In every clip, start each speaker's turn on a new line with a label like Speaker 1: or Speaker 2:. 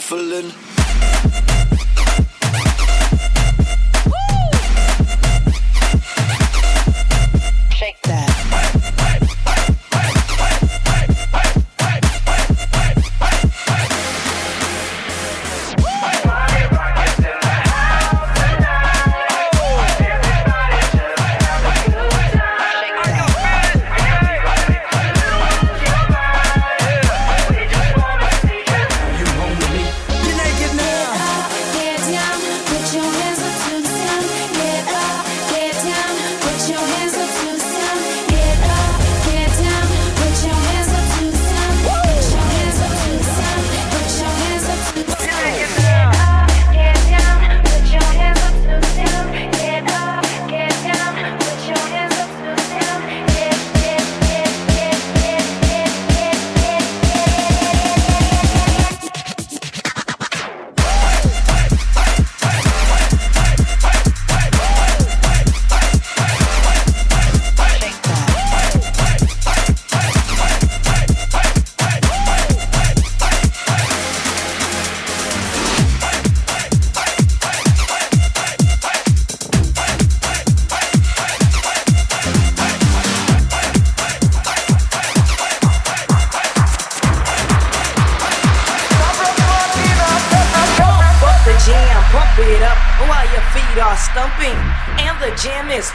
Speaker 1: shuffling.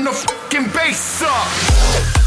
Speaker 2: turn the
Speaker 3: fucking bass up.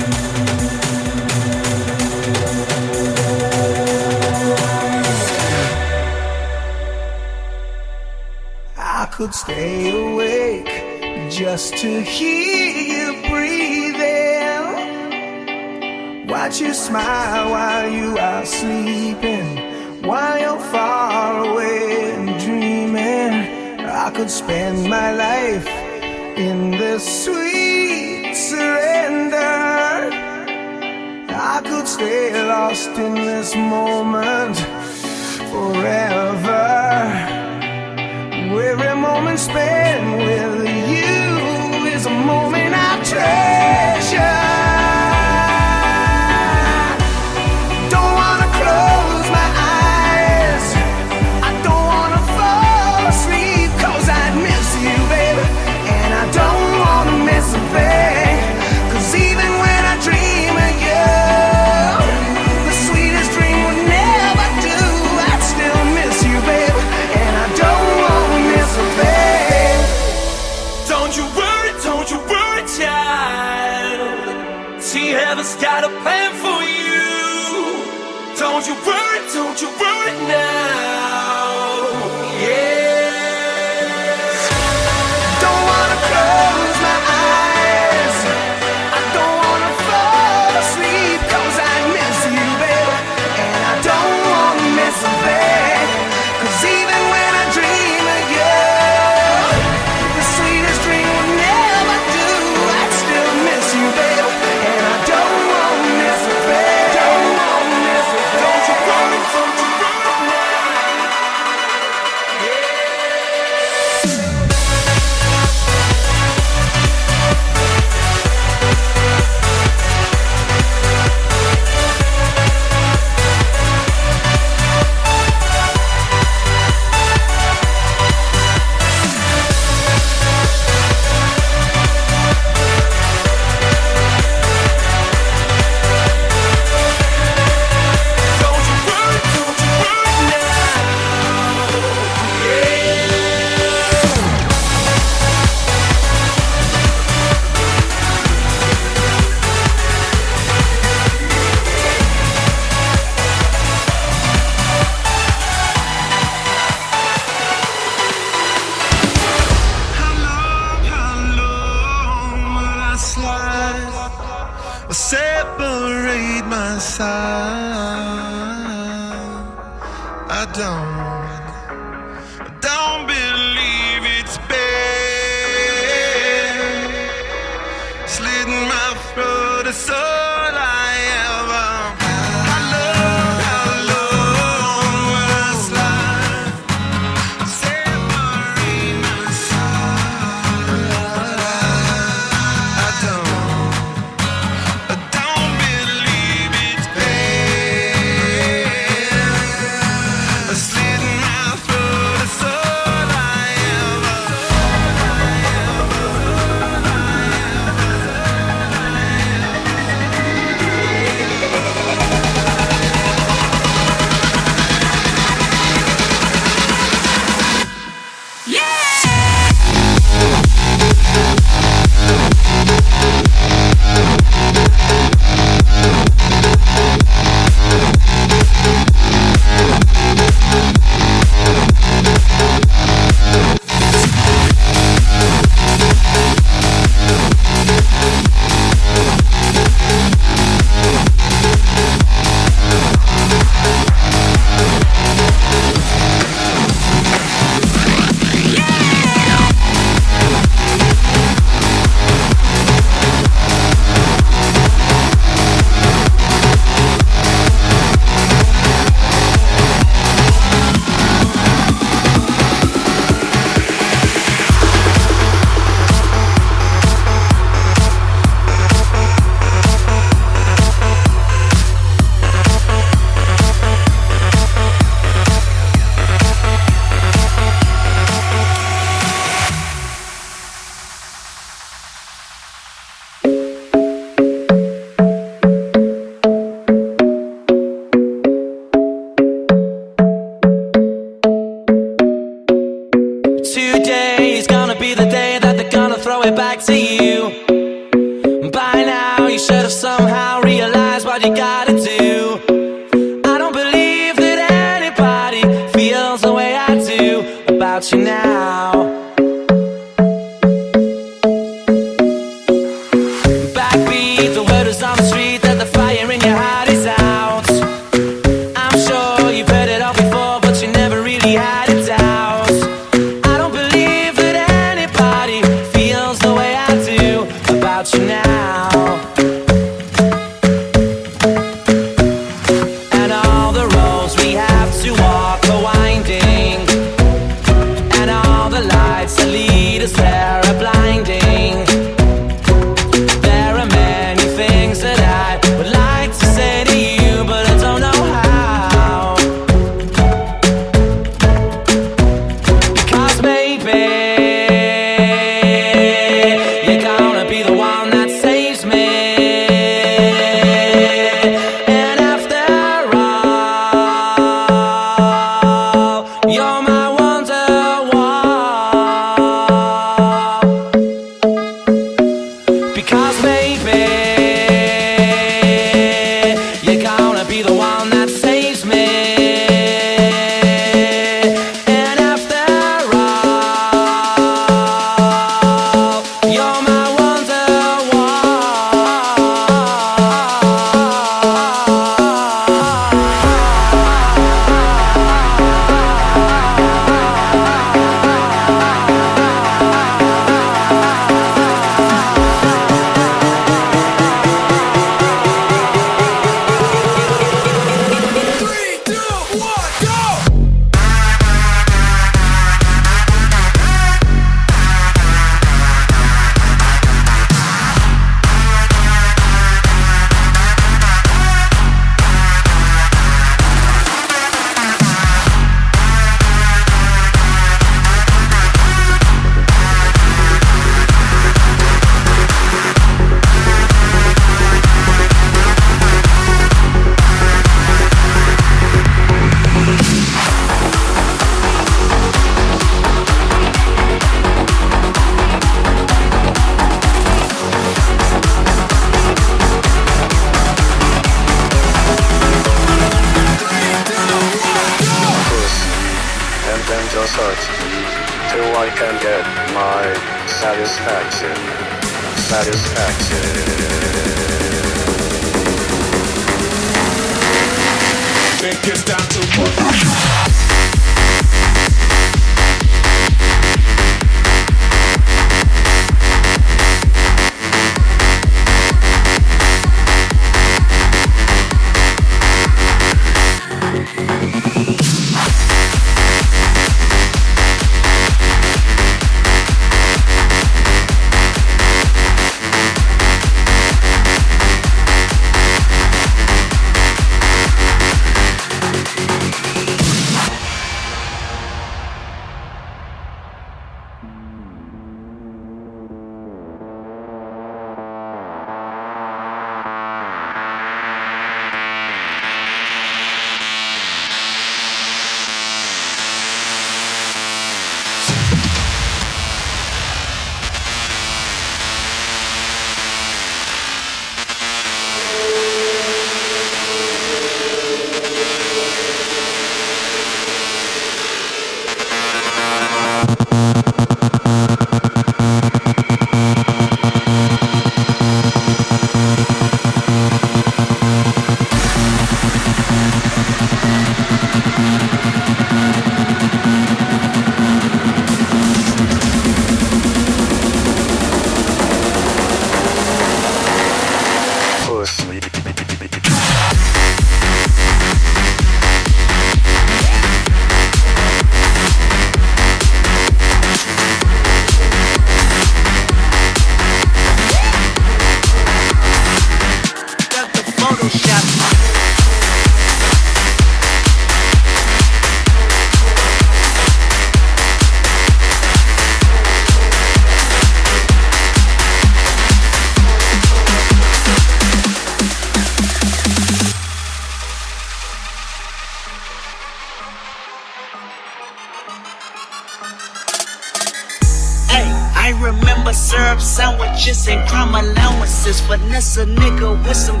Speaker 3: A nigga with some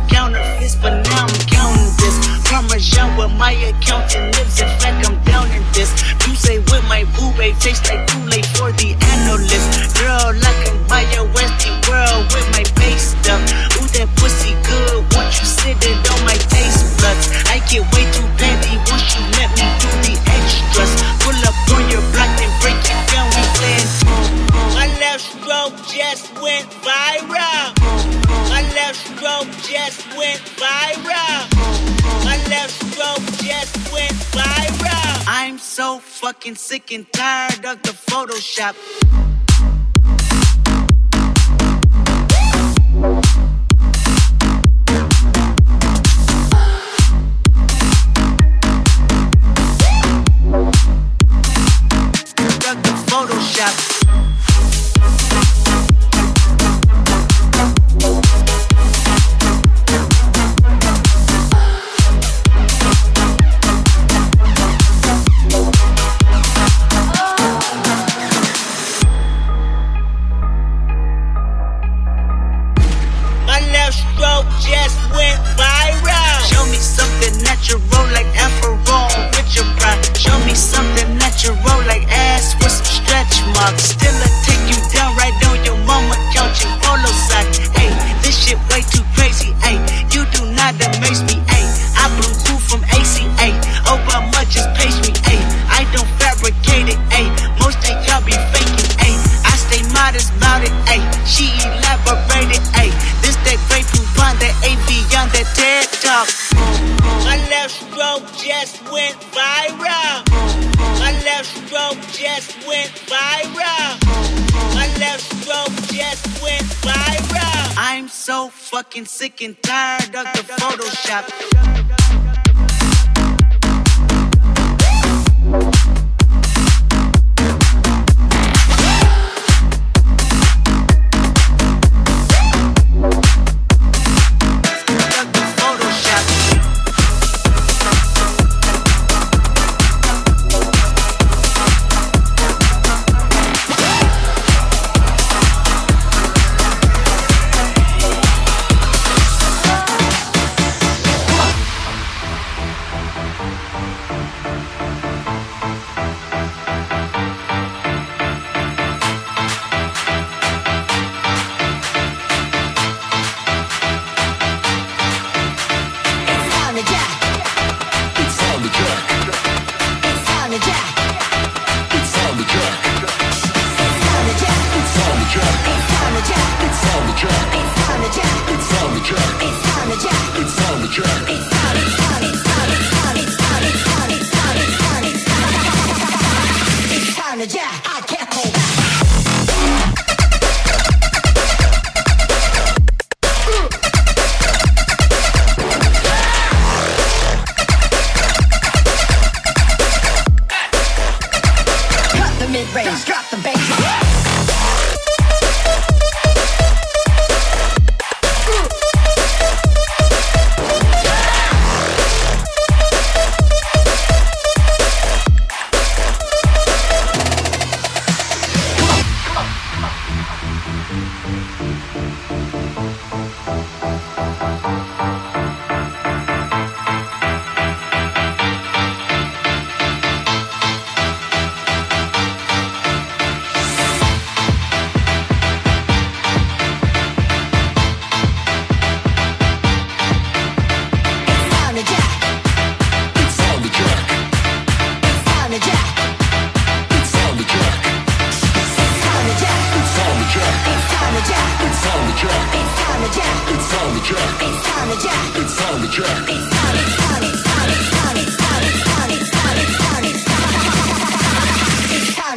Speaker 4: fucking sick and tired of the Photoshop.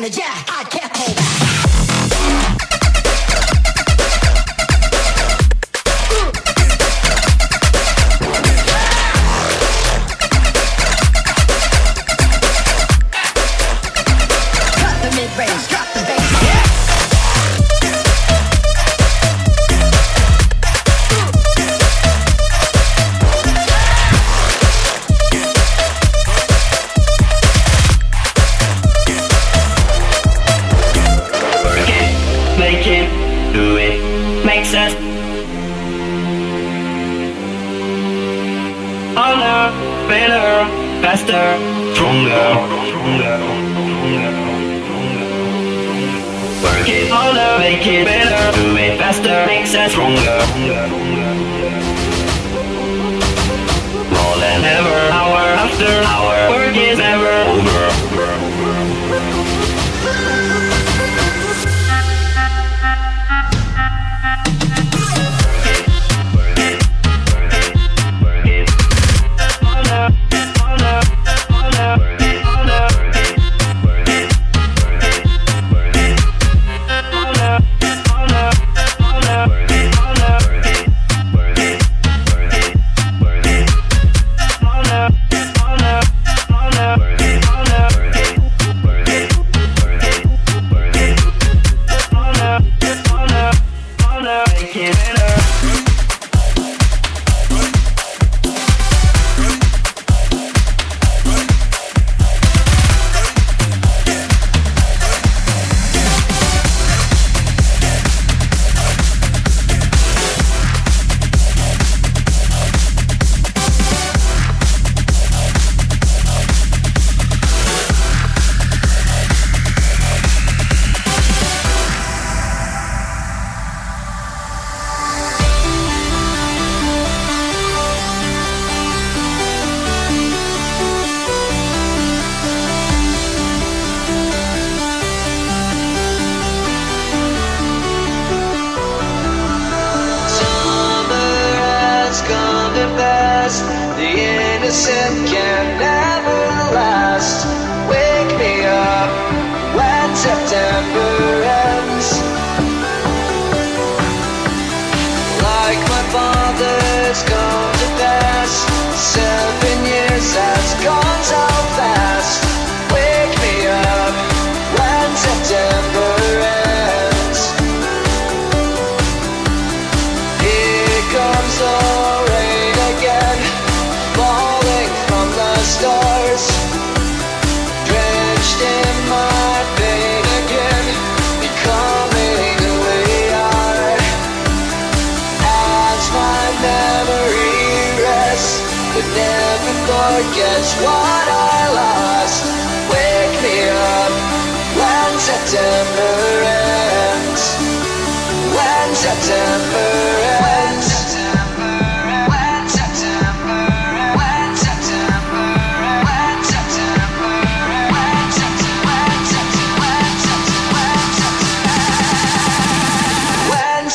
Speaker 1: Jack.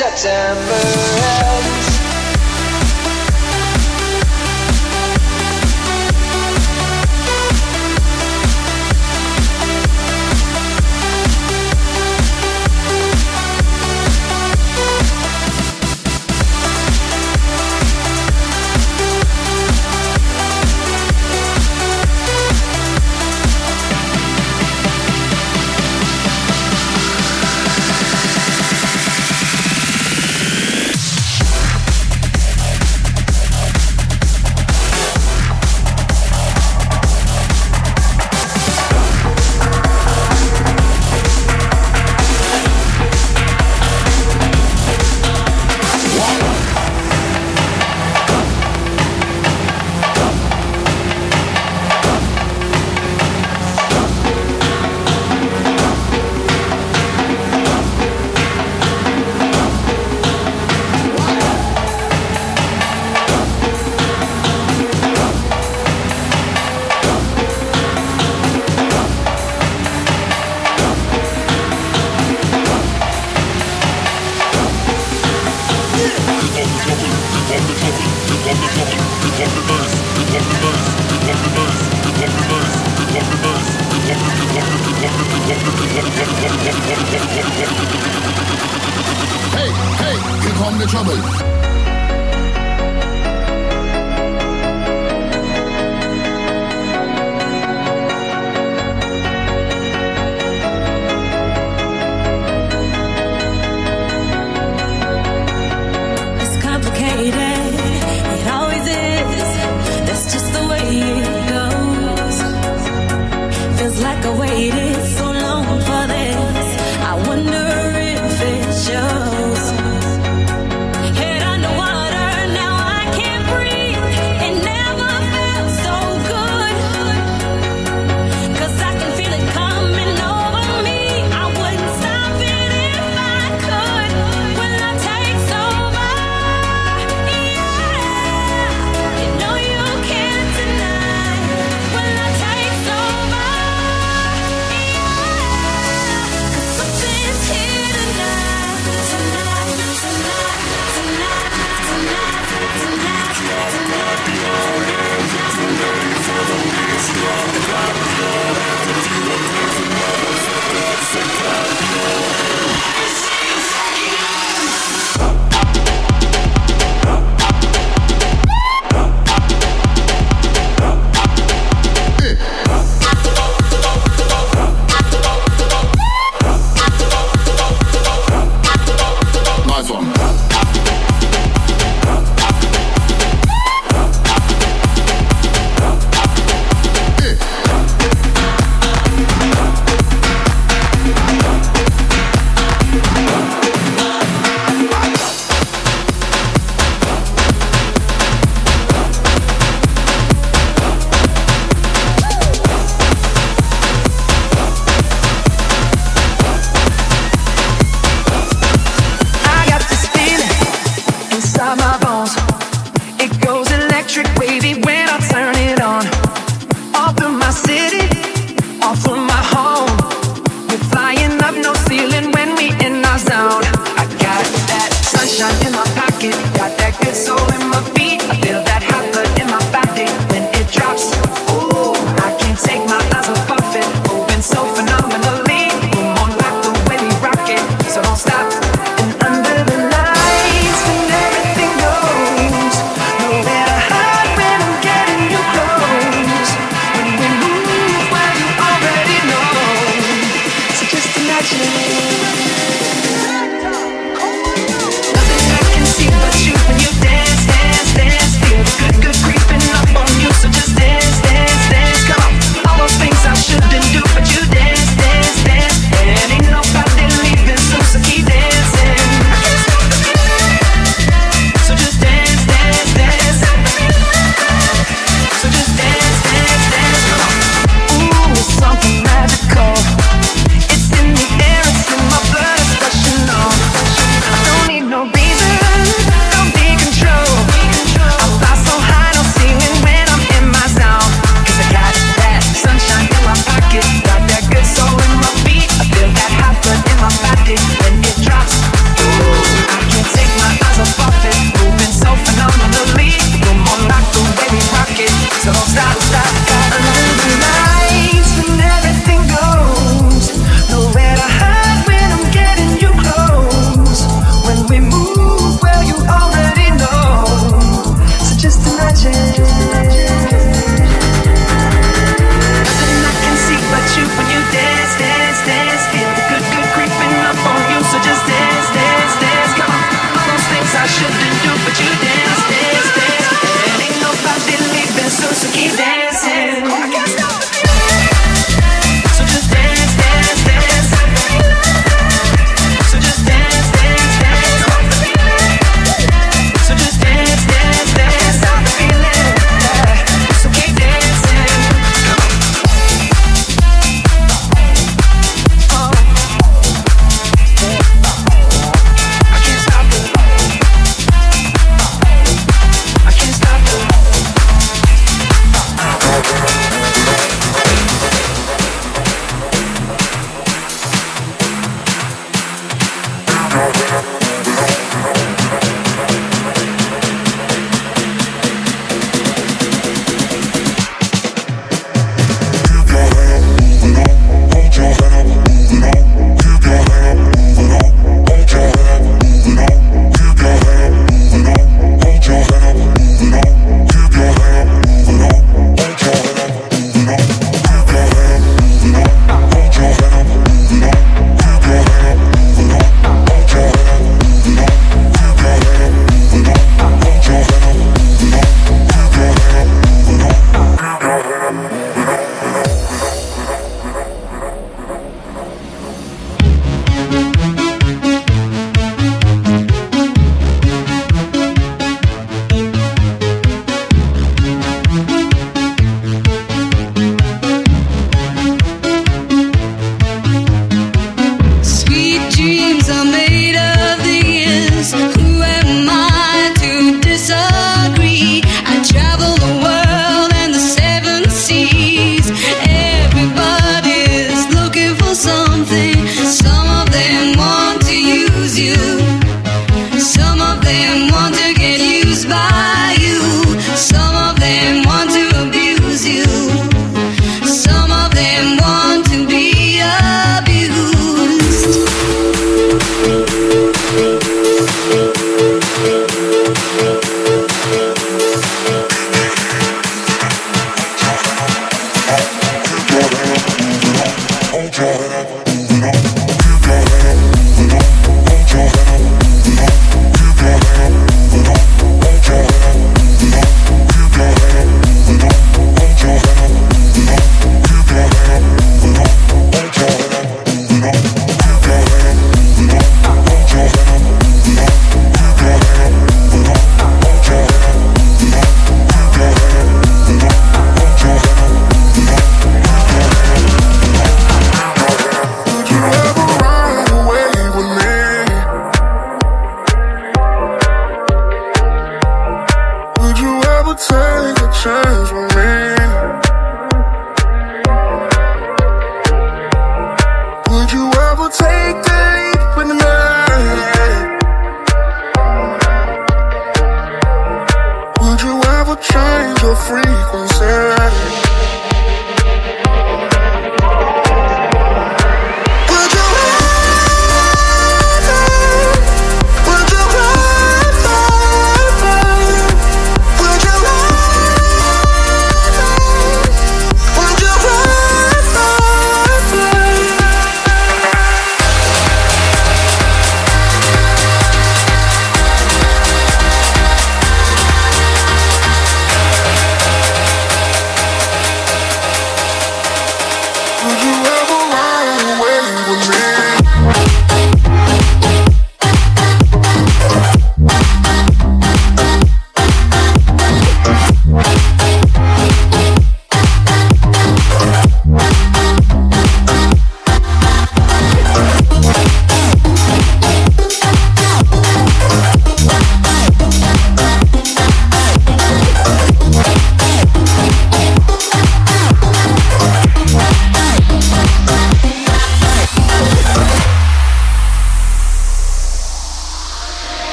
Speaker 5: September,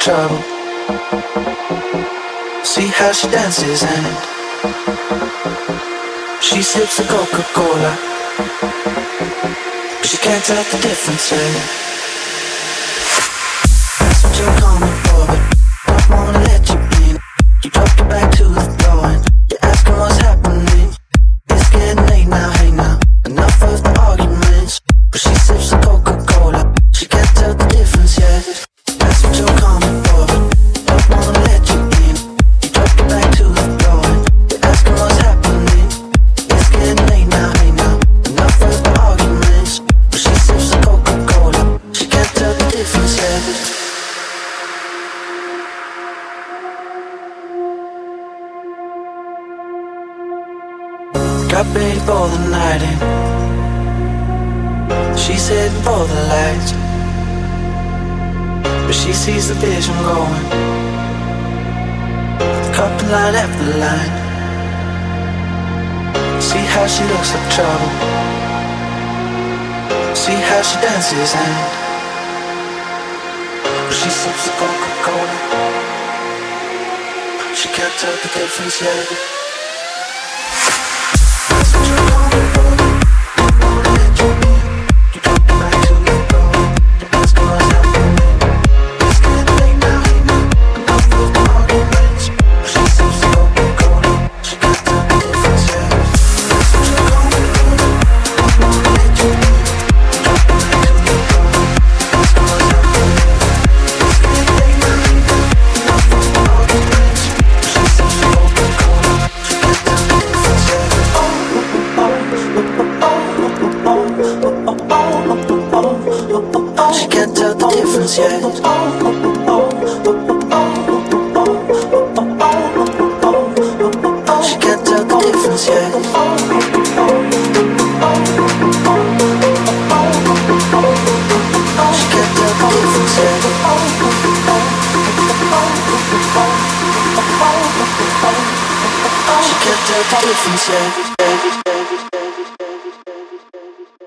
Speaker 6: trouble.
Speaker 3: See
Speaker 2: how she dances and she sips a Coca Cola. She can't tell the difference. sees the vision going. Couple line after line. See how she looks like trouble. See how she dances and she sips a Coca-Cola. She can't tell the difference yet.